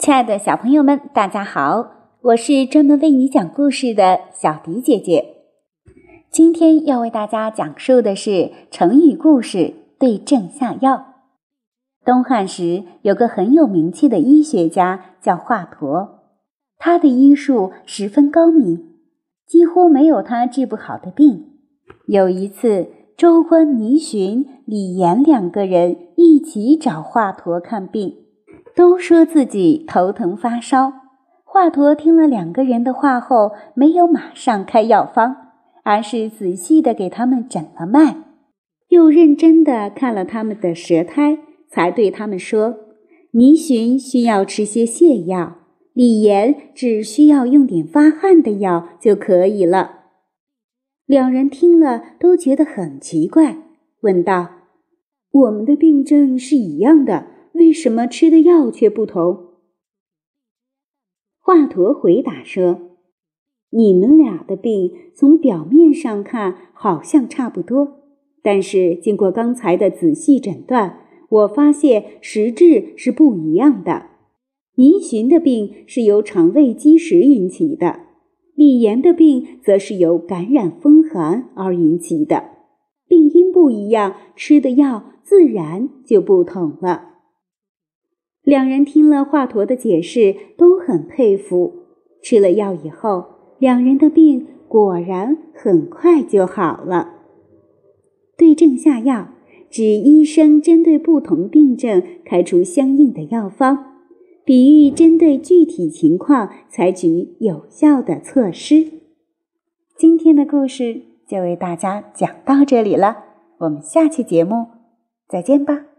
亲爱的小朋友们，大家好！我是专门为你讲故事的小迪姐姐。今天要为大家讲述的是成语故事“对症下药”。东汉时有个很有名气的医学家叫华佗，他的医术十分高明，几乎没有他治不好的病。有一次，州官倪寻、李严两个人一起找华佗看病。都说自己头疼发烧。华佗听了两个人的话后，没有马上开药方，而是仔细的给他们诊了脉，又认真的看了他们的舌苔，才对他们说：“倪寻需要吃些泻药，李严只需要用点发汗的药就可以了。”两人听了都觉得很奇怪，问道：“我们的病症是一样的。”为什么吃的药却不同？华佗回答说：“你们俩的病从表面上看好像差不多，但是经过刚才的仔细诊断，我发现实质是不一样的。倪寻的病是由肠胃积食引起的，李严的病则是由感染风寒而引起的。病因不一样，吃的药自然就不同了。”两人听了华佗的解释，都很佩服。吃了药以后，两人的病果然很快就好了。对症下药，指医生针对不同病症开出相应的药方，比喻针对具体情况采取有效的措施。今天的故事就为大家讲到这里了，我们下期节目再见吧。